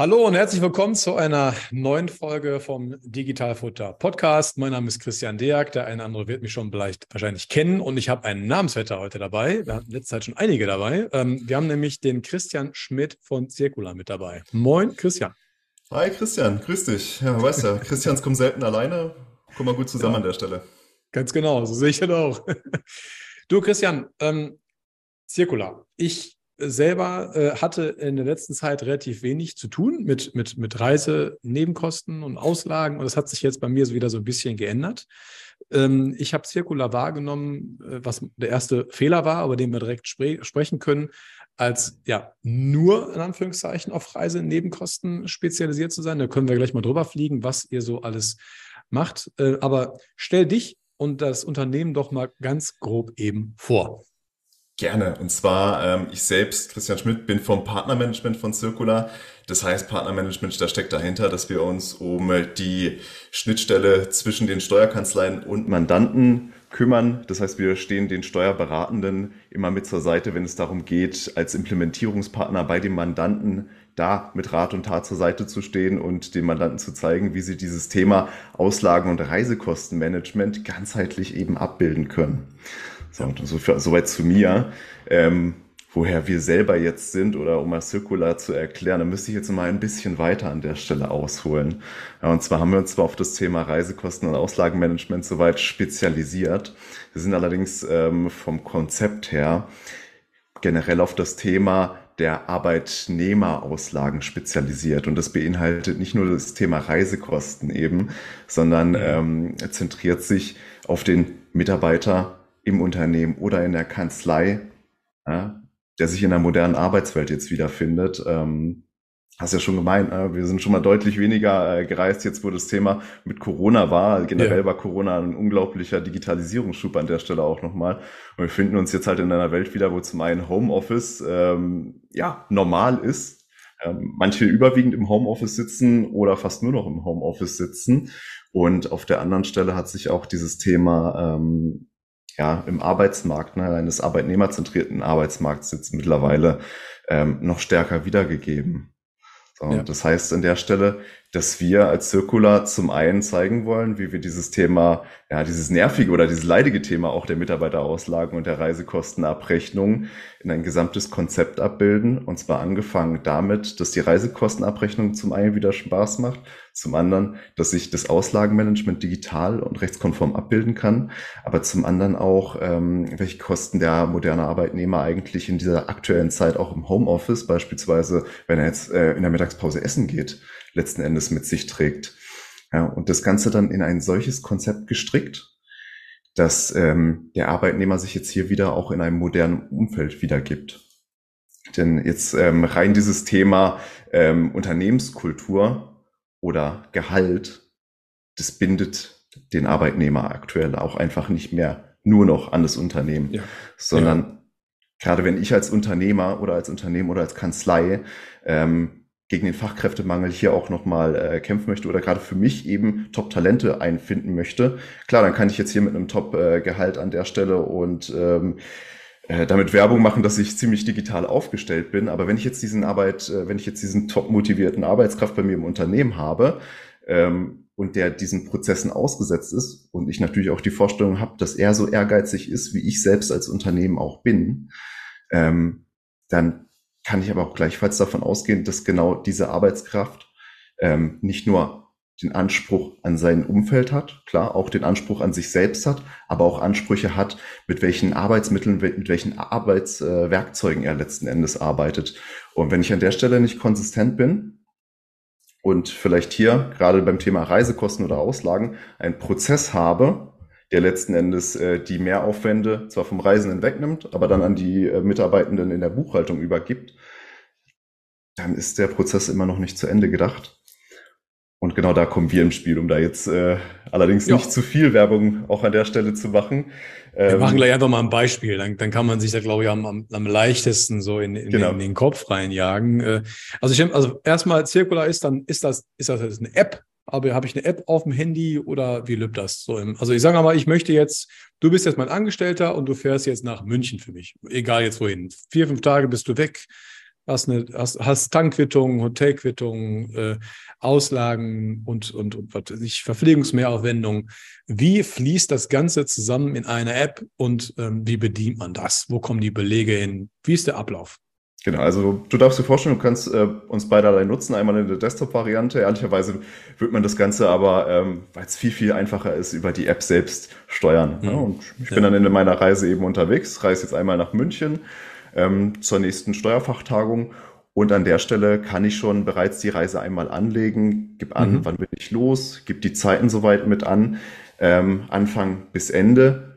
Hallo und herzlich willkommen zu einer neuen Folge vom Digitalfutter Podcast. Mein Name ist Christian Deak. Der eine oder andere wird mich schon vielleicht wahrscheinlich kennen und ich habe einen Namensvetter heute dabei. Wir hatten in letzter Zeit schon einige dabei. Ähm, wir haben nämlich den Christian Schmidt von Circular mit dabei. Moin, Christian. Hi, Christian. Grüß dich. Ja, weißt ja, Christians kommen selten alleine. Kommen wir gut zusammen ja, an der Stelle. Ganz genau, so sehe ich das auch. Du, Christian, ähm, Circular. Ich selber äh, hatte in der letzten Zeit relativ wenig zu tun mit, mit, mit Reisenebenkosten und Auslagen. Und das hat sich jetzt bei mir so wieder so ein bisschen geändert. Ähm, ich habe Circular wahrgenommen, äh, was der erste Fehler war, aber den wir direkt spre sprechen können, als ja nur in Anführungszeichen auf Reisenebenkosten spezialisiert zu sein. Da können wir gleich mal drüber fliegen, was ihr so alles macht. Äh, aber stell dich und das Unternehmen doch mal ganz grob eben vor. Gerne. Und zwar, ähm, ich selbst, Christian Schmidt, bin vom Partnermanagement von Circular. Das heißt, Partnermanagement, da steckt dahinter, dass wir uns um die Schnittstelle zwischen den Steuerkanzleien und Mandanten kümmern. Das heißt, wir stehen den Steuerberatenden immer mit zur Seite, wenn es darum geht, als Implementierungspartner bei dem Mandanten da mit Rat und Tat zur Seite zu stehen und dem Mandanten zu zeigen, wie sie dieses Thema Auslagen- und Reisekostenmanagement ganzheitlich eben abbilden können. So, so soweit zu mir. Ähm, woher wir selber jetzt sind oder um mal Circular zu erklären, da müsste ich jetzt mal ein bisschen weiter an der Stelle ausholen. Ja, und zwar haben wir uns zwar auf das Thema Reisekosten und Auslagenmanagement soweit spezialisiert. Wir sind allerdings ähm, vom Konzept her generell auf das Thema der Arbeitnehmerauslagen spezialisiert. Und das beinhaltet nicht nur das Thema Reisekosten eben, sondern ähm, zentriert sich auf den Mitarbeiter im Unternehmen oder in der Kanzlei, ja, der sich in der modernen Arbeitswelt jetzt wiederfindet. Ähm, hast ja schon gemeint, äh, wir sind schon mal deutlich weniger äh, gereist, jetzt wo das Thema mit Corona war. Generell ja. war Corona ein unglaublicher Digitalisierungsschub an der Stelle auch nochmal. Und wir finden uns jetzt halt in einer Welt wieder, wo zum einen Homeoffice ähm, ja normal ist. Ähm, manche überwiegend im Homeoffice sitzen oder fast nur noch im Homeoffice sitzen. Und auf der anderen Stelle hat sich auch dieses Thema ähm, ja, im Arbeitsmarkt, ne, eines arbeitnehmerzentrierten Arbeitsmarkts jetzt mittlerweile ähm, noch stärker wiedergegeben. So, ja. Das heißt an der Stelle, dass wir als Circular zum einen zeigen wollen, wie wir dieses Thema, ja, dieses nervige oder dieses leidige Thema auch der Mitarbeiterauslagen und der Reisekostenabrechnung in ein gesamtes Konzept abbilden. Und zwar angefangen damit, dass die Reisekostenabrechnung zum einen wieder Spaß macht, zum anderen, dass ich das Auslagenmanagement digital und rechtskonform abbilden kann, aber zum anderen auch, ähm, welche Kosten der moderne Arbeitnehmer eigentlich in dieser aktuellen Zeit auch im Homeoffice, beispielsweise, wenn er jetzt äh, in der Mittagspause essen geht, letzten Endes mit sich trägt. Ja, und das Ganze dann in ein solches Konzept gestrickt, dass ähm, der Arbeitnehmer sich jetzt hier wieder auch in einem modernen Umfeld wiedergibt. Denn jetzt ähm, rein dieses Thema ähm, Unternehmenskultur oder Gehalt, das bindet den Arbeitnehmer aktuell auch einfach nicht mehr nur noch an das Unternehmen, ja. sondern ja. gerade wenn ich als Unternehmer oder als Unternehmen oder als Kanzlei ähm, gegen den Fachkräftemangel hier auch nochmal äh, kämpfen möchte oder gerade für mich eben Top-Talente einfinden möchte. Klar, dann kann ich jetzt hier mit einem Top-Gehalt an der Stelle und ähm, äh, damit Werbung machen, dass ich ziemlich digital aufgestellt bin. Aber wenn ich jetzt diesen Arbeit, äh, wenn ich jetzt diesen top motivierten Arbeitskraft bei mir im Unternehmen habe ähm, und der diesen Prozessen ausgesetzt ist und ich natürlich auch die Vorstellung habe, dass er so ehrgeizig ist, wie ich selbst als Unternehmen auch bin, ähm, dann kann ich aber auch gleichfalls davon ausgehen, dass genau diese Arbeitskraft ähm, nicht nur den Anspruch an sein Umfeld hat, klar, auch den Anspruch an sich selbst hat, aber auch Ansprüche hat, mit welchen Arbeitsmitteln, mit welchen Arbeitswerkzeugen äh, er letzten Endes arbeitet. Und wenn ich an der Stelle nicht konsistent bin und vielleicht hier gerade beim Thema Reisekosten oder Auslagen einen Prozess habe, der letzten Endes äh, die Mehraufwände zwar vom Reisenden wegnimmt, aber dann an die äh, Mitarbeitenden in der Buchhaltung übergibt, dann ist der Prozess immer noch nicht zu Ende gedacht. Und genau da kommen wir im Spiel, um da jetzt äh, allerdings ja. nicht zu viel Werbung auch an der Stelle zu machen. Wir ähm, machen gleich einfach mal ein Beispiel, dann, dann kann man sich da, glaube ich, am, am, am leichtesten so in, in, genau. in, den Kopf reinjagen. Äh, also, ich, also erstmal Circular ist dann, ist das, ist das eine App, aber habe ich eine App auf dem Handy oder wie löbt das so? Im, also ich sage mal, ich möchte jetzt, du bist jetzt mein Angestellter und du fährst jetzt nach München für mich, egal jetzt wohin. Vier, fünf Tage bist du weg, hast, eine, hast, hast Tankquittung, Hotelquittung, äh, Auslagen und, und, und was weiß ich, Verpflegungsmehraufwendungen. Wie fließt das Ganze zusammen in einer App und ähm, wie bedient man das? Wo kommen die Belege hin? Wie ist der Ablauf? Genau, also du darfst dir vorstellen, du kannst äh, uns beide allein nutzen, einmal in der Desktop-Variante. Ehrlicherweise wird man das Ganze aber, ähm, weil es viel, viel einfacher ist, über die App selbst steuern. Mhm. Ja, und ich bin ja. dann in meiner Reise eben unterwegs, reise jetzt einmal nach München ähm, zur nächsten Steuerfachtagung und an der Stelle kann ich schon bereits die Reise einmal anlegen, gib an, mhm. wann bin ich los, gib die Zeiten soweit mit an, ähm, Anfang bis Ende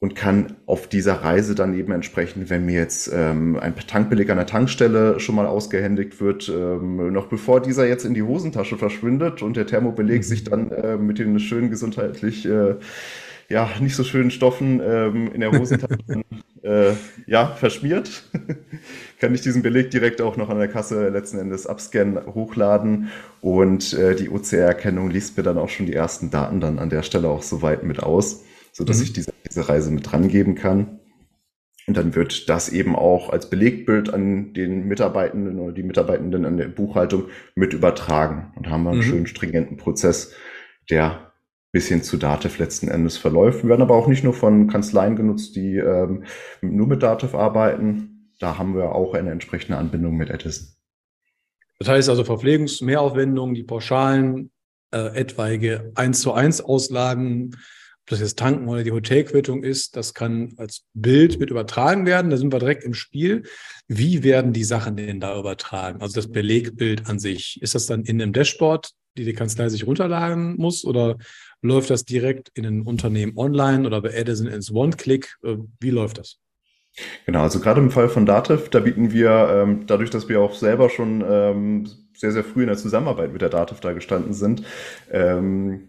und kann auf dieser Reise dann eben entsprechend, wenn mir jetzt ähm, ein Tankbeleg an der Tankstelle schon mal ausgehändigt wird, ähm, noch bevor dieser jetzt in die Hosentasche verschwindet und der Thermobeleg mhm. sich dann äh, mit den schönen gesundheitlich äh, ja nicht so schönen Stoffen ähm, in der Hosentasche äh, ja verschmiert, kann ich diesen Beleg direkt auch noch an der Kasse letzten Endes abscannen, hochladen und äh, die OCR-Erkennung liest mir dann auch schon die ersten Daten dann an der Stelle auch soweit mit aus, so dass mhm. ich diese, diese Reise mit dran geben kann. Und dann wird das eben auch als Belegbild an den Mitarbeitenden oder die Mitarbeitenden an der Buchhaltung mit übertragen. Und haben wir einen mhm. schönen stringenten Prozess, der bis hin zu Dativ letzten Endes verläuft. Wir werden aber auch nicht nur von Kanzleien genutzt, die ähm, nur mit Dativ arbeiten. Da haben wir auch eine entsprechende Anbindung mit Edison. Das heißt also Verpflegungsmehraufwendungen, die Pauschalen, äh, etwaige 1 zu 1 Auslagen, ob das jetzt Tanken oder die Hotelquittung ist, das kann als Bild mit übertragen werden. Da sind wir direkt im Spiel. Wie werden die Sachen denn da übertragen? Also das Belegbild an sich. Ist das dann in einem Dashboard, die die Kanzlei sich runterladen muss oder läuft das direkt in ein Unternehmen online oder bei Edison ins One-Click? Äh, wie läuft das? Genau, also gerade im Fall von Dativ, da bieten wir, ähm, dadurch, dass wir auch selber schon ähm, sehr, sehr früh in der Zusammenarbeit mit der Dativ da gestanden sind, ähm,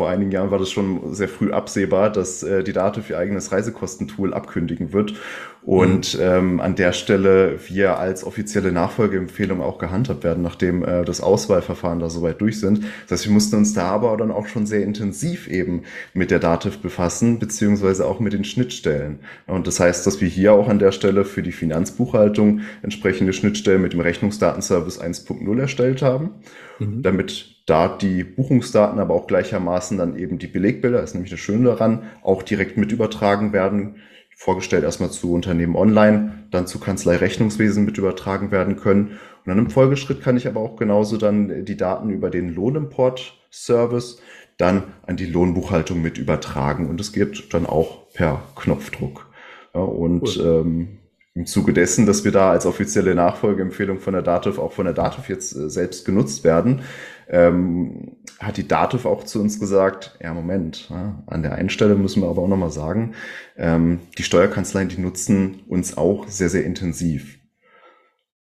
vor einigen Jahren war das schon sehr früh absehbar, dass äh, die Dativ ihr eigenes Reisekostentool abkündigen wird. Und mhm. ähm, an der Stelle wir als offizielle Nachfolgeempfehlung auch gehandhabt werden, nachdem äh, das Auswahlverfahren da soweit durch sind. Das heißt, wir mussten uns da aber dann auch schon sehr intensiv eben mit der Dativ befassen, beziehungsweise auch mit den Schnittstellen. Und das heißt, dass wir hier auch an der Stelle für die Finanzbuchhaltung entsprechende Schnittstellen mit dem Rechnungsdatenservice 1.0 erstellt haben, mhm. damit da die Buchungsdaten, aber auch gleichermaßen dann eben die Belegbilder, ist nämlich das Schöne daran, auch direkt mit übertragen werden. Vorgestellt erstmal zu Unternehmen online, dann zu Kanzlei Rechnungswesen mit übertragen werden können. Und dann im Folgeschritt kann ich aber auch genauso dann die Daten über den Lohnimport-Service dann an die Lohnbuchhaltung mit übertragen. Und es geht dann auch per Knopfdruck. Ja, und cool. ähm, im Zuge dessen, dass wir da als offizielle Nachfolgeempfehlung von der Dativ auch von der Dativ jetzt äh, selbst genutzt werden, ähm, hat die Dativ auch zu uns gesagt, ja Moment, ja, an der einen Stelle müssen wir aber auch nochmal sagen, ähm, die Steuerkanzleien, die nutzen uns auch sehr, sehr intensiv.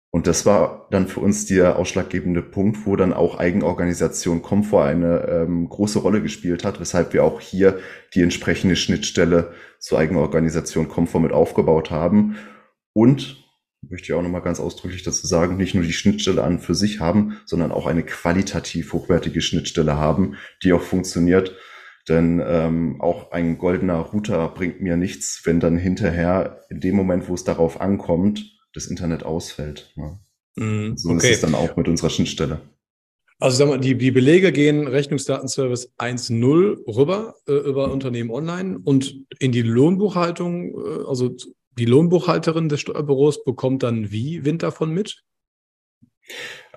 Und das war dann für uns der ausschlaggebende Punkt, wo dann auch Eigenorganisation Komfort eine ähm, große Rolle gespielt hat, weshalb wir auch hier die entsprechende Schnittstelle zur Eigenorganisation Komfort mit aufgebaut haben. Und möchte ich auch nochmal ganz ausdrücklich dazu sagen, nicht nur die Schnittstelle an für sich haben, sondern auch eine qualitativ hochwertige Schnittstelle haben, die auch funktioniert. Denn ähm, auch ein goldener Router bringt mir nichts, wenn dann hinterher in dem Moment, wo es darauf ankommt, das Internet ausfällt. Ja. Mm, so okay. ist es dann auch mit unserer Schnittstelle. Also sag mal, die, die Belege gehen Rechnungsdatenservice 1.0 rüber äh, über Unternehmen online und in die Lohnbuchhaltung, äh, also die Lohnbuchhalterin des Steuerbüros bekommt dann wie Wind davon mit?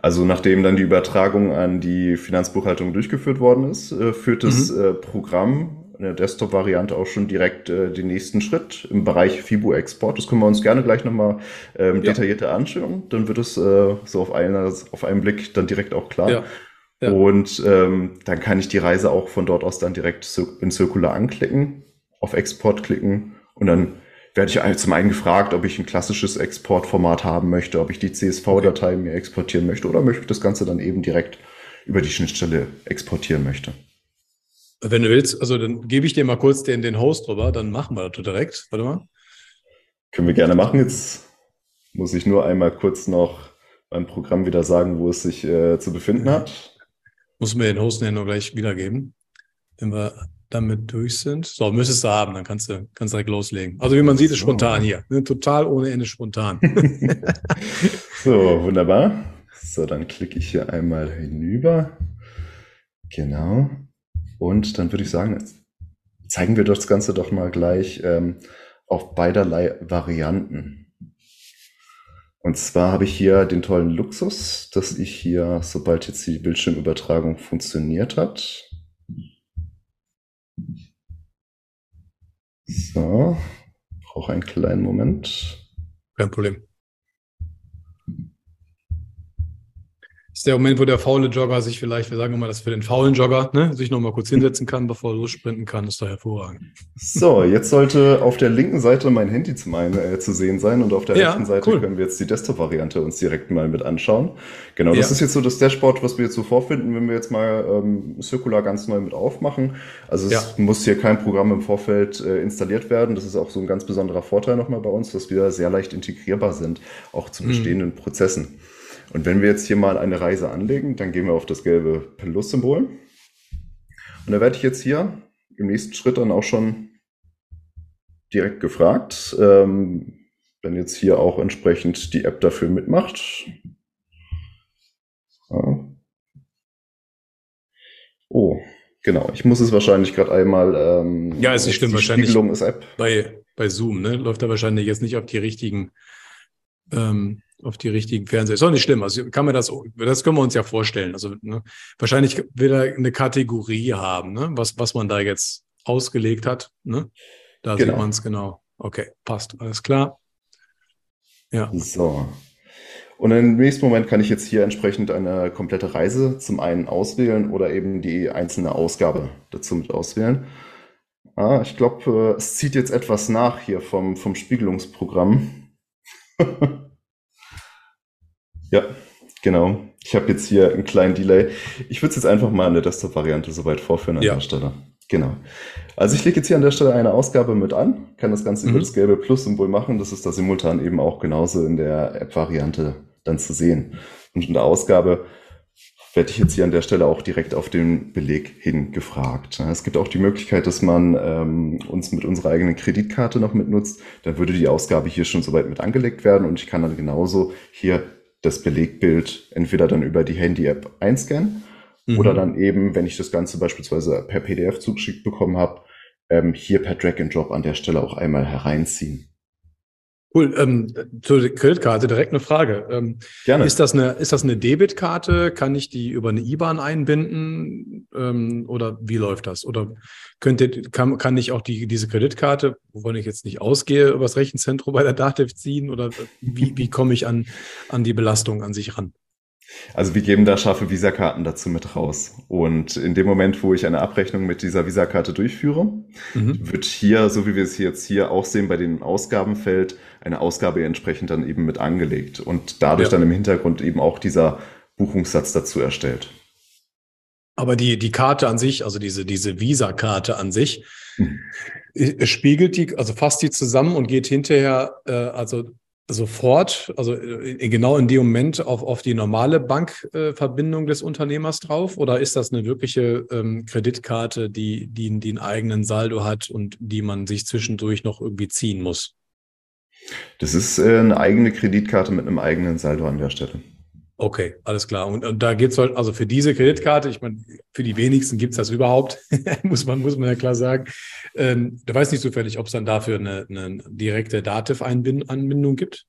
Also nachdem dann die Übertragung an die Finanzbuchhaltung durchgeführt worden ist, äh, führt das mhm. äh, Programm in der Desktop-Variante auch schon direkt äh, den nächsten Schritt im Bereich FIBO-Export. Das können wir uns gerne gleich nochmal ähm, ja. detaillierter anschauen. Dann wird es äh, so auf, einer, auf einen Blick dann direkt auch klar. Ja. Ja. Und ähm, dann kann ich die Reise auch von dort aus dann direkt in Circular anklicken, auf Export klicken und dann werde ich zum einen gefragt, ob ich ein klassisches Exportformat haben möchte, ob ich die CSV-Datei mir exportieren möchte oder möchte ich das Ganze dann eben direkt über die Schnittstelle exportieren möchte. Wenn du willst, also dann gebe ich dir mal kurz den, den Host drüber, dann machen wir das direkt. Warte mal. Können wir gerne machen. Jetzt muss ich nur einmal kurz noch beim Programm wieder sagen, wo es sich äh, zu befinden hat. Muss mir den Host nur gleich wiedergeben, wenn wir damit durch sind. So, müsstest du haben, dann kannst du, kannst direkt loslegen. Also wie man sieht, ist spontan hier. Ne? Total ohne Ende spontan. so, wunderbar. So, dann klicke ich hier einmal hinüber. Genau. Und dann würde ich sagen, zeigen wir das Ganze doch mal gleich ähm, auf beiderlei Varianten. Und zwar habe ich hier den tollen Luxus, dass ich hier, sobald jetzt die Bildschirmübertragung funktioniert hat, so, brauche einen kleinen Moment. Kein Problem. Ist der Moment, wo der faule Jogger sich vielleicht, wir sagen immer, dass für den faulen Jogger, ne, sich nochmal kurz hinsetzen kann, bevor er lossprinten kann, ist doch hervorragend. So, jetzt sollte auf der linken Seite mein Handy zum einen äh, zu sehen sein und auf der ja, rechten Seite cool. können wir jetzt die Desktop-Variante uns direkt mal mit anschauen. Genau, das ja. ist jetzt so das Dashboard, was wir jetzt so vorfinden, wenn wir jetzt mal ähm, Circular ganz neu mit aufmachen. Also es ja. muss hier kein Programm im Vorfeld äh, installiert werden. Das ist auch so ein ganz besonderer Vorteil nochmal bei uns, dass wir sehr leicht integrierbar sind, auch zu mhm. bestehenden mhm. Prozessen. Und wenn wir jetzt hier mal eine Reise anlegen, dann gehen wir auf das gelbe Plus-Symbol. Und da werde ich jetzt hier im nächsten Schritt dann auch schon direkt gefragt, ähm, wenn jetzt hier auch entsprechend die App dafür mitmacht. Ja. Oh, genau. Ich muss es wahrscheinlich gerade einmal. Ähm, ja, ist nicht schlimm. Wahrscheinlich ist App. Bei, bei Zoom ne? läuft er wahrscheinlich jetzt nicht auf die richtigen ähm, auf die richtigen Fernseher. Ist auch nicht schlimm. Also kann man das, das können wir uns ja vorstellen. Also ne, wahrscheinlich will er eine Kategorie haben, ne, was, was man da jetzt ausgelegt hat. Ne? Da genau. sieht man es genau. Okay, passt. Alles klar. Ja. So. Und im nächsten Moment kann ich jetzt hier entsprechend eine komplette Reise zum einen auswählen oder eben die einzelne Ausgabe dazu mit auswählen. Ah, ich glaube, äh, es zieht jetzt etwas nach hier vom, vom Spiegelungsprogramm. Ja, genau. Ich habe jetzt hier einen kleinen Delay. Ich würde es jetzt einfach mal an der Desktop-Variante soweit vorführen an ja. der Stelle. Genau. Also ich lege jetzt hier an der Stelle eine Ausgabe mit an, kann das Ganze mhm. über das gelbe Plus-Symbol machen. Das ist da simultan eben auch genauso in der App-Variante dann zu sehen. Und in der Ausgabe werde ich jetzt hier an der Stelle auch direkt auf den Beleg hin gefragt. Es gibt auch die Möglichkeit, dass man ähm, uns mit unserer eigenen Kreditkarte noch mitnutzt. Dann würde die Ausgabe hier schon soweit mit angelegt werden und ich kann dann genauso hier das Belegbild entweder dann über die Handy-App einscannen mhm. oder dann eben, wenn ich das Ganze beispielsweise per PDF zugeschickt bekommen habe, ähm, hier per Drag and Drop an der Stelle auch einmal hereinziehen. Cool. Ähm, zur Kreditkarte direkt eine Frage. Ähm, Gerne. Ist das eine, ist das eine Debitkarte? Kann ich die über eine IBAN einbinden? Ähm, oder wie läuft das? Oder könnte, kann, kann ich auch die, diese Kreditkarte, wovon ich jetzt nicht ausgehe, übers Rechenzentrum bei der DATEV ziehen? Oder wie, wie komme ich an, an die Belastung an sich ran? Also wir geben da scharfe Visakarten dazu mit raus. Und in dem Moment, wo ich eine Abrechnung mit dieser Visakarte durchführe, mhm. wird hier, so wie wir es jetzt hier auch sehen, bei dem Ausgabenfeld eine Ausgabe entsprechend dann eben mit angelegt und dadurch ja. dann im Hintergrund eben auch dieser Buchungssatz dazu erstellt. Aber die, die Karte an sich, also diese, diese Visa-Karte an sich, hm. spiegelt die, also fasst die zusammen und geht hinterher, äh, also sofort, also äh, genau in dem Moment auf, auf die normale Bankverbindung äh, des Unternehmers drauf? Oder ist das eine wirkliche ähm, Kreditkarte, die, die, die einen eigenen Saldo hat und die man sich zwischendurch noch irgendwie ziehen muss? Das ist äh, eine eigene Kreditkarte mit einem eigenen Saldo an der Stelle. Okay, alles klar. Und, und da geht's halt, also für diese Kreditkarte, ich meine, für die wenigsten gibt's das überhaupt, muss man, muss man ja klar sagen. Ähm, du weißt nicht zufällig, ob es dann dafür eine, eine direkte Dativ-Anbindung gibt?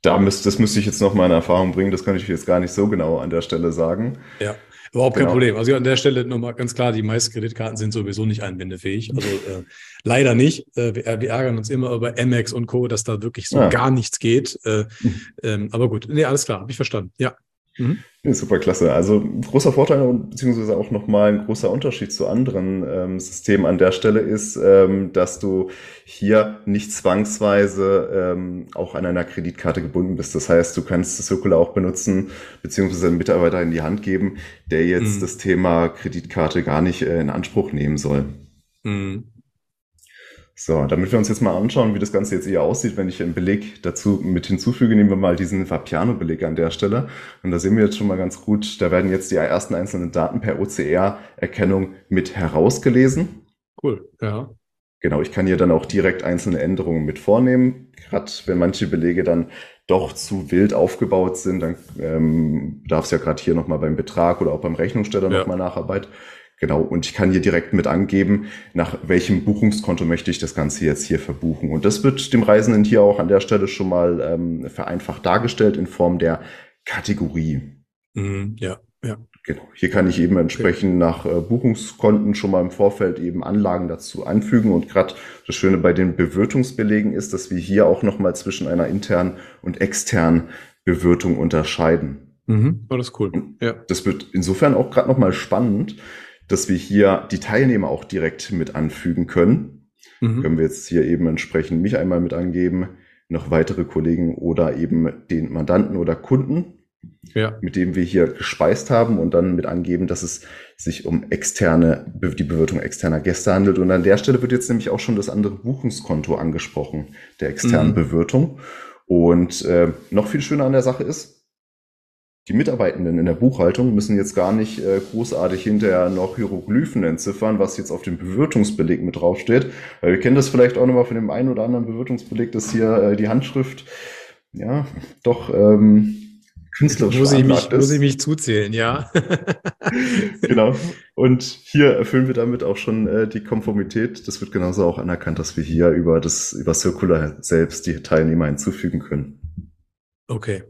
Da müsst, das müsste ich jetzt noch mal in Erfahrung bringen. Das kann ich jetzt gar nicht so genau an der Stelle sagen. Ja. Überhaupt genau. kein Problem. Also an der Stelle nochmal ganz klar, die meisten Kreditkarten sind sowieso nicht einwendefähig. Also äh, leider nicht. Äh, wir, wir, ärgern uns immer über Amex und Co., dass da wirklich so ja. gar nichts geht. Äh, mhm. ähm, aber gut, nee, alles klar, habe ich verstanden. Ja. Mhm. Super klasse. Also großer Vorteil und beziehungsweise auch nochmal ein großer Unterschied zu anderen ähm, Systemen an der Stelle ist, ähm, dass du hier nicht zwangsweise ähm, auch an einer Kreditkarte gebunden bist. Das heißt, du kannst das Circular auch benutzen, beziehungsweise einen Mitarbeiter in die Hand geben, der jetzt mhm. das Thema Kreditkarte gar nicht äh, in Anspruch nehmen soll. Mhm. So, damit wir uns jetzt mal anschauen, wie das Ganze jetzt eher aussieht, wenn ich einen Beleg dazu mit hinzufüge, nehmen wir mal diesen Vapiano-Beleg an der Stelle. Und da sehen wir jetzt schon mal ganz gut, da werden jetzt die ersten einzelnen Daten per OCR-Erkennung mit herausgelesen. Cool, ja. Genau, ich kann hier dann auch direkt einzelne Änderungen mit vornehmen. Gerade wenn manche Belege dann doch zu wild aufgebaut sind, dann ähm, darf es ja gerade hier nochmal beim Betrag oder auch beim Rechnungssteller ja. nochmal Nacharbeit. Genau, und ich kann hier direkt mit angeben, nach welchem Buchungskonto möchte ich das Ganze jetzt hier verbuchen. Und das wird dem Reisenden hier auch an der Stelle schon mal ähm, vereinfacht dargestellt in Form der Kategorie. Mhm, ja, ja. Genau. Hier kann ich eben entsprechend okay. nach äh, Buchungskonten schon mal im Vorfeld eben Anlagen dazu anfügen. Und gerade das Schöne bei den Bewirtungsbelegen ist, dass wir hier auch nochmal zwischen einer internen und externen Bewirtung unterscheiden. Mhm. Oh, das ist cool. Ja. Das wird insofern auch gerade nochmal spannend, dass wir hier die Teilnehmer auch direkt mit anfügen können. Mhm. Können wir jetzt hier eben entsprechend mich einmal mit angeben, noch weitere Kollegen oder eben den Mandanten oder Kunden, ja. mit dem wir hier gespeist haben und dann mit angeben, dass es sich um externe, die Bewirtung externer Gäste handelt. Und an der Stelle wird jetzt nämlich auch schon das andere Buchungskonto angesprochen, der externen mhm. Bewirtung. Und äh, noch viel schöner an der Sache ist, die Mitarbeitenden in der Buchhaltung müssen jetzt gar nicht äh, großartig hinterher noch Hieroglyphen entziffern, was jetzt auf dem Bewirtungsbeleg mit draufsteht. Weil wir kennen das vielleicht auch nochmal von dem einen oder anderen Bewirtungsbeleg, dass hier äh, die Handschrift ja doch ähm, künstlerisch muss ich mich, ist. Muss ich mich zuzählen, ja. genau. Und hier erfüllen wir damit auch schon äh, die Konformität. Das wird genauso auch anerkannt, dass wir hier über das über Circular selbst die Teilnehmer hinzufügen können. Okay.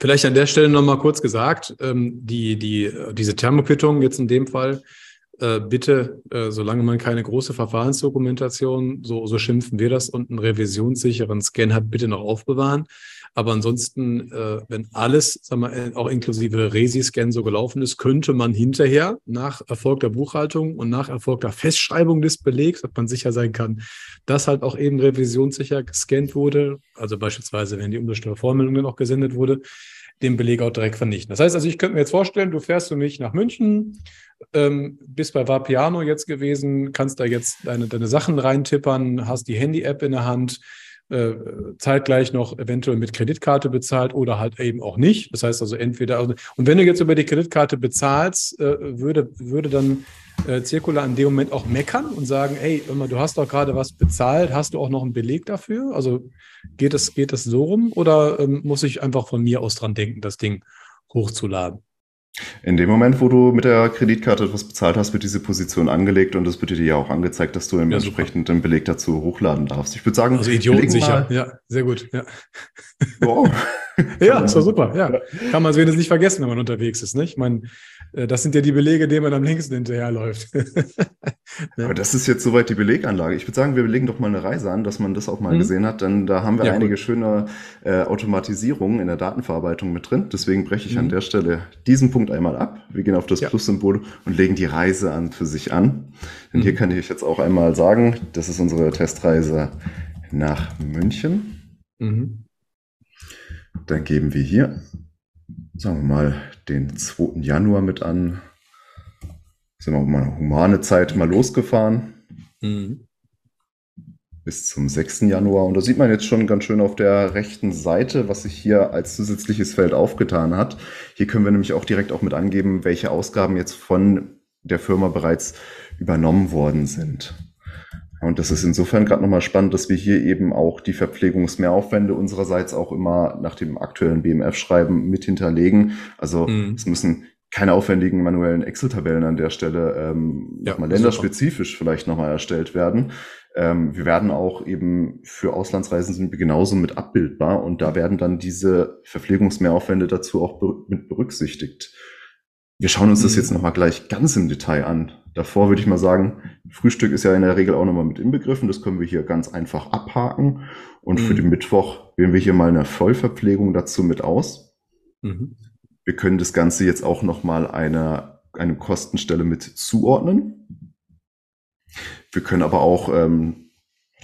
Vielleicht an der Stelle nochmal kurz gesagt, ähm, die, die, diese Thermopittung jetzt in dem Fall, äh, bitte, äh, solange man keine große Verfahrensdokumentation, so, so schimpfen wir das, und einen revisionssicheren Scan hat, bitte noch aufbewahren. Aber ansonsten, äh, wenn alles, sagen wir, äh, auch inklusive Resi-Scan so gelaufen ist, könnte man hinterher nach erfolgter Buchhaltung und nach erfolgter Festschreibung des Belegs, dass man sicher sein kann, dass halt auch eben revisionssicher gescannt wurde, also beispielsweise, wenn die Umsatzsteuervormeldung dann auch gesendet wurde, den Beleg auch direkt vernichten. Das heißt also, ich könnte mir jetzt vorstellen, du fährst für mich nach München, ähm, bist bei Vapiano jetzt gewesen, kannst da jetzt deine, deine Sachen reintippern, hast die Handy-App in der Hand, äh, zeitgleich noch eventuell mit Kreditkarte bezahlt oder halt eben auch nicht. Das heißt also entweder, also, und wenn du jetzt über die Kreditkarte bezahlst, äh, würde, würde dann äh, Zirkular in dem Moment auch meckern und sagen, hey, du hast doch gerade was bezahlt, hast du auch noch einen Beleg dafür? Also geht das, geht das so rum oder ähm, muss ich einfach von mir aus dran denken, das Ding hochzuladen? In dem Moment, wo du mit der Kreditkarte etwas bezahlt hast, wird diese Position angelegt und es wird dir ja auch angezeigt, dass du im ja, entsprechenden Beleg dazu hochladen darfst. Ich würde sagen, also idiotensicher. Ja, sehr gut. Ja, wow. ja, ist doch super. Ja, kann man es wenigstens nicht vergessen, wenn man unterwegs ist. Nicht? Ich meine, äh, das sind ja die Belege, denen man am längsten hinterherläuft. Aber das ist jetzt soweit die Beleganlage. Ich würde sagen, wir legen doch mal eine Reise an, dass man das auch mal mhm. gesehen hat, denn da haben wir ja, einige gut. schöne äh, Automatisierungen in der Datenverarbeitung mit drin. Deswegen breche ich mhm. an der Stelle diesen Punkt einmal ab. Wir gehen auf das ja. Plus-Symbol und legen die Reise an für sich an. Denn mhm. hier kann ich jetzt auch einmal sagen, das ist unsere Testreise nach München. Mhm. Dann geben wir hier sagen wir mal, den 2. Januar mit an. Sind wir mal eine humane Zeit mal losgefahren. Mhm. Bis zum 6. Januar. Und da sieht man jetzt schon ganz schön auf der rechten Seite, was sich hier als zusätzliches Feld aufgetan hat. Hier können wir nämlich auch direkt auch mit angeben, welche Ausgaben jetzt von der Firma bereits übernommen worden sind. Und das ist insofern gerade nochmal spannend, dass wir hier eben auch die Verpflegungsmehraufwände unsererseits auch immer nach dem aktuellen BMF-Schreiben mit hinterlegen. Also mhm. es müssen keine aufwendigen manuellen Excel-Tabellen an der Stelle ähm, ja, nochmal länderspezifisch super. vielleicht nochmal erstellt werden. Ähm, wir werden auch eben für Auslandsreisen sind wir genauso mit abbildbar und da werden dann diese Verpflegungsmehraufwände dazu auch be mit berücksichtigt. Wir schauen uns das mhm. jetzt nochmal gleich ganz im Detail an. Davor würde ich mal sagen, Frühstück ist ja in der Regel auch nochmal mit inbegriffen. Das können wir hier ganz einfach abhaken. Und mhm. für den Mittwoch wählen wir hier mal eine Vollverpflegung dazu mit aus. Mhm. Wir können das Ganze jetzt auch nochmal einer, eine Kostenstelle mit zuordnen. Wir können aber auch ähm,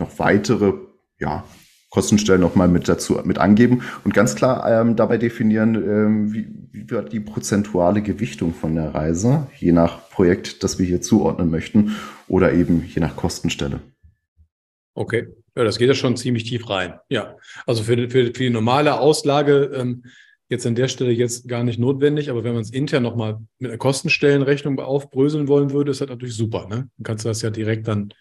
noch weitere ja, Kostenstellen nochmal mit dazu mit angeben und ganz klar ähm, dabei definieren, ähm, wie, wie wird die prozentuale Gewichtung von der Reise, je nach Projekt, das wir hier zuordnen möchten, oder eben je nach Kostenstelle. Okay, ja, das geht ja schon ziemlich tief rein. Ja, also für, für, für die normale Auslage ähm, jetzt an der Stelle jetzt gar nicht notwendig, aber wenn man es intern nochmal mit einer Kostenstellenrechnung aufbröseln wollen würde, ist das natürlich super. Ne? Dann kannst du das ja direkt dann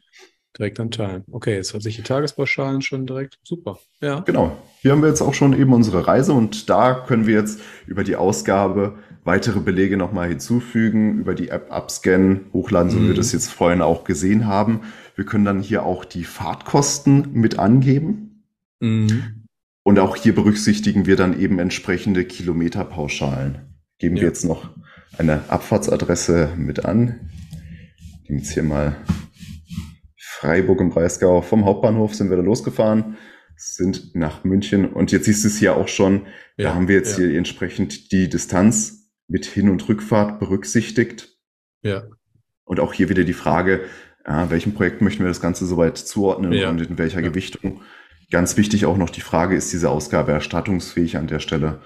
Direkt an Teilen. Okay, jetzt hat sich die Tagespauschalen schon direkt. Super. Ja. Genau. Hier haben wir jetzt auch schon eben unsere Reise und da können wir jetzt über die Ausgabe weitere Belege nochmal hinzufügen, über die App abscannen, hochladen, so mhm. wie wir mhm. das jetzt vorhin auch gesehen haben. Wir können dann hier auch die Fahrtkosten mit angeben. Mhm. Und auch hier berücksichtigen wir dann eben entsprechende Kilometerpauschalen. Geben ja. wir jetzt noch eine Abfahrtsadresse mit an. Die jetzt hier mal Freiburg im Breisgau. Vom Hauptbahnhof sind wir da losgefahren, sind nach München und jetzt siehst du es hier auch schon. Ja, da haben wir jetzt ja. hier entsprechend die Distanz mit Hin- und Rückfahrt berücksichtigt. Ja. Und auch hier wieder die Frage, ja, welchem Projekt möchten wir das Ganze soweit zuordnen ja. und in welcher Gewichtung. Ganz wichtig auch noch die Frage, ist diese Ausgabe erstattungsfähig an der Stelle?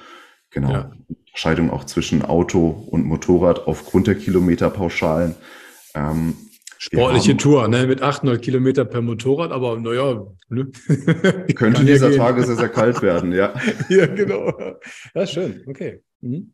Genau. Ja. Unterscheidung auch zwischen Auto und Motorrad aufgrund der Kilometerpauschalen. Ähm, Sportliche haben, Tour, ne? Mit 800 Kilometer per Motorrad, aber naja. Ne? Könnte dieser ja Tage sehr, sehr kalt werden, ja. ja, genau. Ja, schön. Okay. Mhm.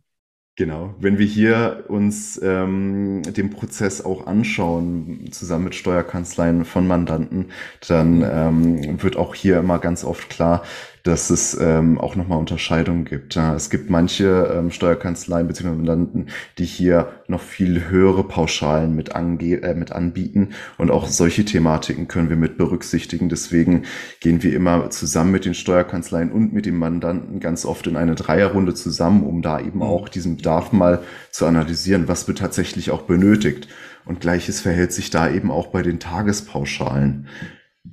Genau, wenn wir hier uns ähm, den Prozess auch anschauen, zusammen mit Steuerkanzleien von Mandanten, dann ähm, wird auch hier immer ganz oft klar, dass es ähm, auch nochmal Unterscheidungen gibt. Ja, es gibt manche ähm, Steuerkanzleien bzw. Mandanten, die hier noch viel höhere Pauschalen mit, ange äh, mit anbieten und auch solche Thematiken können wir mit berücksichtigen. Deswegen gehen wir immer zusammen mit den Steuerkanzleien und mit dem Mandanten ganz oft in eine Dreierrunde zusammen, um da eben mhm. auch diesen Bedarf mal zu analysieren, was wird tatsächlich auch benötigt. Und gleiches verhält sich da eben auch bei den Tagespauschalen.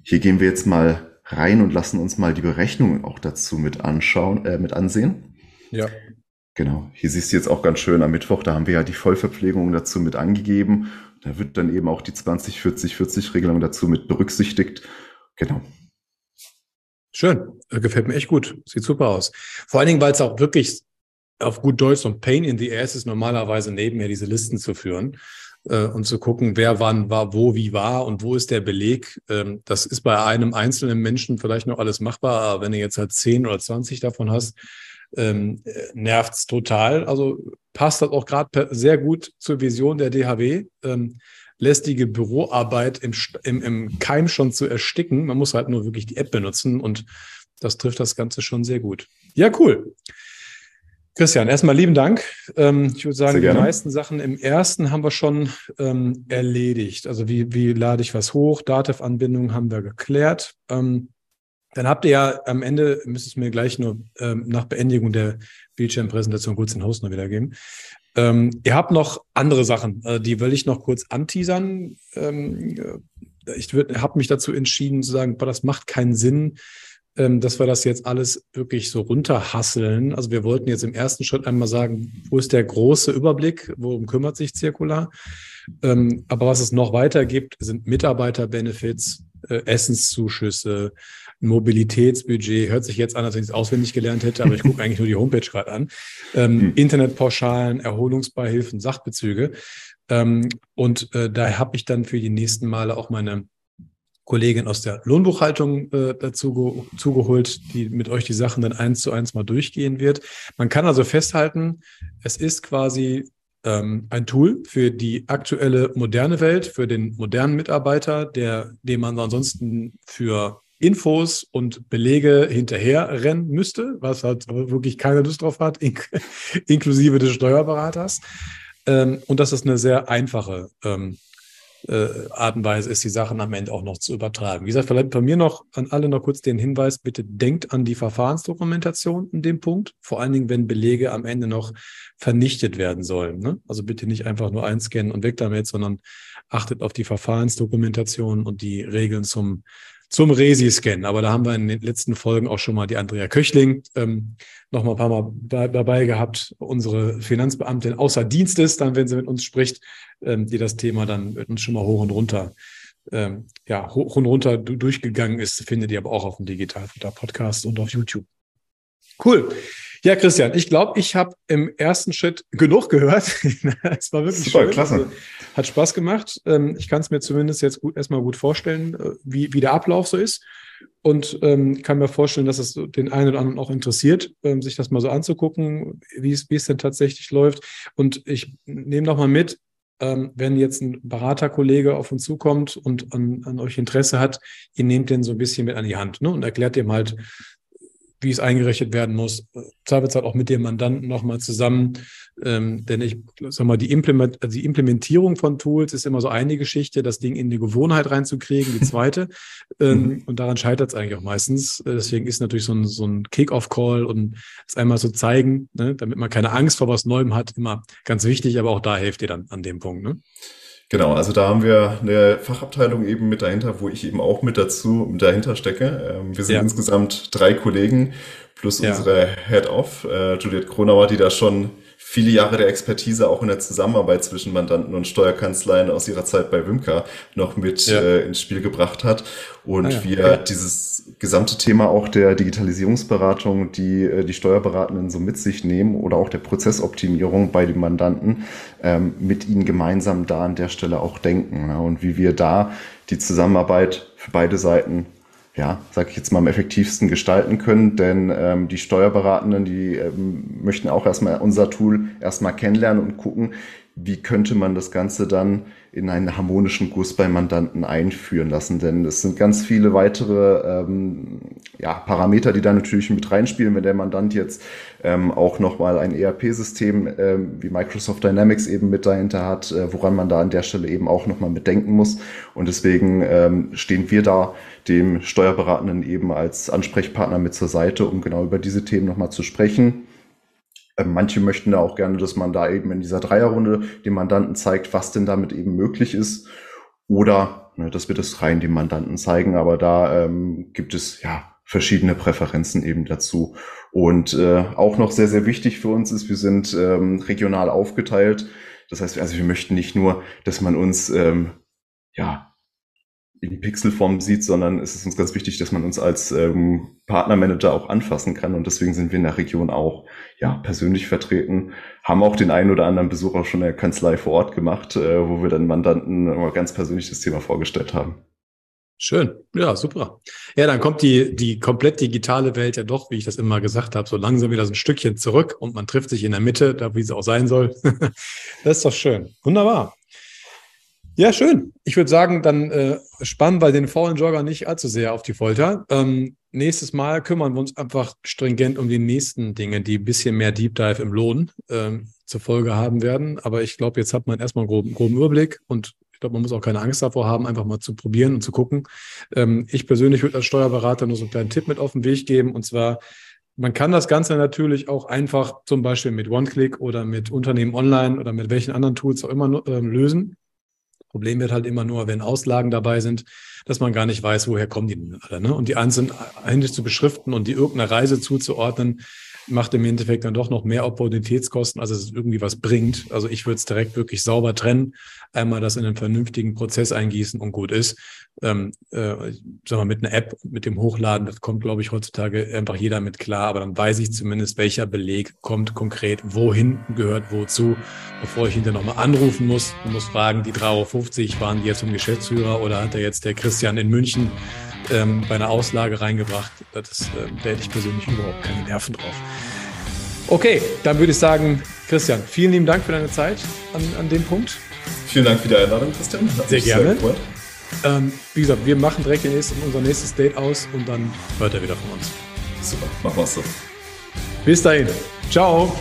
Hier gehen wir jetzt mal rein und lassen uns mal die Berechnungen auch dazu mit anschauen, äh, mit ansehen. Ja. Genau. Hier siehst du jetzt auch ganz schön am Mittwoch, da haben wir ja die Vollverpflegung dazu mit angegeben. Da wird dann eben auch die 20, 40, 40 Regelung dazu mit berücksichtigt. Genau. Schön. Äh, gefällt mir echt gut. Sieht super aus. Vor allen Dingen, weil es auch wirklich auf gut Deutsch so ein Pain in the Ass ist, normalerweise nebenher diese Listen zu führen äh, und zu gucken, wer wann war, wo, wie war und wo ist der Beleg. Ähm, das ist bei einem einzelnen Menschen vielleicht noch alles machbar, aber wenn du jetzt halt 10 oder 20 davon hast, ähm, nervt es total. Also passt das auch gerade sehr gut zur Vision der DHW. Ähm, lästige Büroarbeit im, im, im Keim schon zu ersticken. Man muss halt nur wirklich die App benutzen und das trifft das Ganze schon sehr gut. Ja, cool. Christian, erstmal lieben Dank. Ähm, ich würde sagen, die meisten Sachen im ersten haben wir schon ähm, erledigt. Also wie, wie lade ich was hoch? Dativ-Anbindung haben wir geklärt. Ähm, dann habt ihr ja am Ende, müsst ihr mir gleich nur nach Beendigung der Bildschirmpräsentation kurz den Host noch wiedergeben. Ihr habt noch andere Sachen, äh, die will ich noch kurz anteasern. Ähm, ich habe mich dazu entschieden zu sagen, das macht keinen Sinn, ähm, dass wir das jetzt alles wirklich so runterhasseln. Also wir wollten jetzt im ersten Schritt einmal sagen, wo ist der große Überblick, worum kümmert sich Zirkular? Ähm, aber was es noch weiter gibt, sind Mitarbeiterbenefits, äh, Essenszuschüsse, Mobilitätsbudget. Hört sich jetzt an, als wenn ich es auswendig gelernt hätte, aber ich gucke eigentlich nur die Homepage gerade an. Ähm, hm. Internetpauschalen, Erholungsbeihilfen, Sachbezüge. Ähm, und äh, da habe ich dann für die nächsten Male auch meine Kollegin aus der Lohnbuchhaltung äh, dazu zugeholt, die mit euch die Sachen dann eins zu eins mal durchgehen wird. Man kann also festhalten, es ist quasi ähm, ein Tool für die aktuelle moderne Welt, für den modernen Mitarbeiter, der, dem man ansonsten für Infos und Belege hinterher rennen müsste, was halt wirklich keine Lust drauf hat, ink inklusive des Steuerberaters. Ähm, und das ist eine sehr einfache ähm, äh, Art und Weise ist, die Sachen am Ende auch noch zu übertragen. Wie gesagt, vielleicht bei mir noch an alle noch kurz den Hinweis, bitte denkt an die Verfahrensdokumentation in dem Punkt, vor allen Dingen, wenn Belege am Ende noch vernichtet werden sollen. Ne? Also bitte nicht einfach nur einscannen und weg damit, sondern achtet auf die Verfahrensdokumentation und die Regeln zum zum Resi-Scan. Aber da haben wir in den letzten Folgen auch schon mal die Andrea Köchling ähm, noch mal ein paar Mal da, dabei gehabt, unsere Finanzbeamtin außer Dienstes, dann, wenn sie mit uns spricht, ähm, die das Thema dann mit uns schon mal hoch und runter ähm, ja, hoch und runter durchgegangen ist, findet ihr aber auch auf dem Digitalfutter Podcast und auf YouTube. Cool. Ja, Christian, ich glaube, ich habe im ersten Schritt genug gehört. es war wirklich Super, schön. Klasse. Also, hat Spaß gemacht. Ähm, ich kann es mir zumindest jetzt gut, erstmal gut vorstellen, äh, wie, wie der Ablauf so ist. Und ähm, kann mir vorstellen, dass es den einen oder anderen auch interessiert, ähm, sich das mal so anzugucken, wie es, wie es denn tatsächlich läuft. Und ich nehme noch mal mit, ähm, wenn jetzt ein Beraterkollege auf uns zukommt und an, an euch Interesse hat, ihr nehmt den so ein bisschen mit an die Hand ne, und erklärt dem halt, wie es eingerichtet werden muss. Zweifelsfall auch mit dem Mandanten nochmal zusammen. Ähm, denn ich sag mal, die, Implement also die Implementierung von Tools ist immer so eine Geschichte, das Ding in die Gewohnheit reinzukriegen, die zweite. ähm, mhm. und daran scheitert es eigentlich auch meistens. Äh, deswegen ist natürlich so ein, so ein Kick-Off-Call und es einmal so zeigen, ne, damit man keine Angst vor was Neuem hat, immer ganz wichtig, aber auch da helft ihr dann an dem Punkt. Ne? Genau, also da haben wir eine Fachabteilung eben mit dahinter, wo ich eben auch mit dazu mit dahinter stecke. Ähm, wir sind ja. insgesamt drei Kollegen plus ja. unsere Head-Off, äh, Juliette Kronauer, die da schon viele Jahre der Expertise auch in der Zusammenarbeit zwischen Mandanten und Steuerkanzleien aus ihrer Zeit bei Wimka noch mit ja. äh, ins Spiel gebracht hat. Und ah ja, wir okay. dieses gesamte Thema auch der Digitalisierungsberatung, die äh, die Steuerberatenden so mit sich nehmen oder auch der Prozessoptimierung bei den Mandanten ähm, mit ihnen gemeinsam da an der Stelle auch denken. Ja, und wie wir da die Zusammenarbeit für beide Seiten ja, sage ich jetzt mal, am effektivsten gestalten können, denn ähm, die Steuerberatenden, die ähm, möchten auch erstmal unser Tool erstmal kennenlernen und gucken, wie könnte man das Ganze dann in einen harmonischen Guss beim Mandanten einführen lassen. Denn es sind ganz viele weitere ähm, ja, Parameter, die da natürlich mit reinspielen, wenn der Mandant jetzt ähm, auch nochmal ein ERP-System ähm, wie Microsoft Dynamics eben mit dahinter hat, äh, woran man da an der Stelle eben auch nochmal mitdenken muss. Und deswegen ähm, stehen wir da dem Steuerberatenden eben als Ansprechpartner mit zur Seite, um genau über diese Themen nochmal zu sprechen. Ähm, manche möchten da auch gerne, dass man da eben in dieser Dreierrunde dem Mandanten zeigt, was denn damit eben möglich ist. Oder ne, dass wir das rein dem Mandanten zeigen. Aber da ähm, gibt es ja verschiedene Präferenzen eben dazu. Und äh, auch noch sehr, sehr wichtig für uns ist, wir sind ähm, regional aufgeteilt. Das heißt, also wir möchten nicht nur, dass man uns ähm, ja in Pixelform sieht, sondern es ist uns ganz wichtig, dass man uns als ähm, Partnermanager auch anfassen kann und deswegen sind wir in der Region auch ja persönlich vertreten, haben auch den einen oder anderen Besuch auch schon in der Kanzlei vor Ort gemacht, äh, wo wir dann Mandanten ganz persönlich das Thema vorgestellt haben. Schön, ja, super. Ja, dann kommt die, die komplett digitale Welt ja doch, wie ich das immer gesagt habe, so langsam wieder so ein Stückchen zurück und man trifft sich in der Mitte, da wie es auch sein soll. das ist doch schön. Wunderbar. Ja, schön. Ich würde sagen, dann äh, spannen wir den faulen Jogger nicht allzu sehr auf die Folter. Ähm, nächstes Mal kümmern wir uns einfach stringent um die nächsten Dinge, die ein bisschen mehr Deep Dive im Lohn ähm, zur Folge haben werden. Aber ich glaube, jetzt hat man erstmal einen groben, groben Überblick und ich glaube, man muss auch keine Angst davor haben, einfach mal zu probieren und zu gucken. Ähm, ich persönlich würde als Steuerberater nur so einen kleinen Tipp mit auf den Weg geben und zwar, man kann das Ganze natürlich auch einfach zum Beispiel mit OneClick oder mit Unternehmen Online oder mit welchen anderen Tools auch immer äh, lösen. Problem wird halt immer nur, wenn Auslagen dabei sind, dass man gar nicht weiß, woher kommen die denn alle. Ne? Und die einzelnen händisch zu beschriften und die irgendeiner Reise zuzuordnen, macht im Endeffekt dann doch noch mehr Opportunitätskosten, als es irgendwie was bringt. Also ich würde es direkt wirklich sauber trennen, einmal das in einen vernünftigen Prozess eingießen und gut ist. Ähm, äh, sag mal, mit einer App, mit dem Hochladen, das kommt, glaube ich, heutzutage einfach jeder mit klar, aber dann weiß ich zumindest, welcher Beleg kommt konkret, wohin gehört wozu, bevor ich hinterher nochmal anrufen muss und muss fragen, die 3,50 Euro waren die jetzt zum Geschäftsführer oder hat er jetzt der Christian in München ähm, bei einer Auslage reingebracht. Das, äh, da hätte ich persönlich überhaupt keine Nerven drauf. Okay, dann würde ich sagen, Christian, vielen lieben Dank für deine Zeit an, an dem Punkt. Vielen Dank für die Einladung, Christian. Hat sehr gerne. Sehr ähm, wie gesagt, wir machen direkt nächste, unser nächstes Date aus und dann hört er wieder von uns. Super, machen wir es so. Bis dahin. Ciao.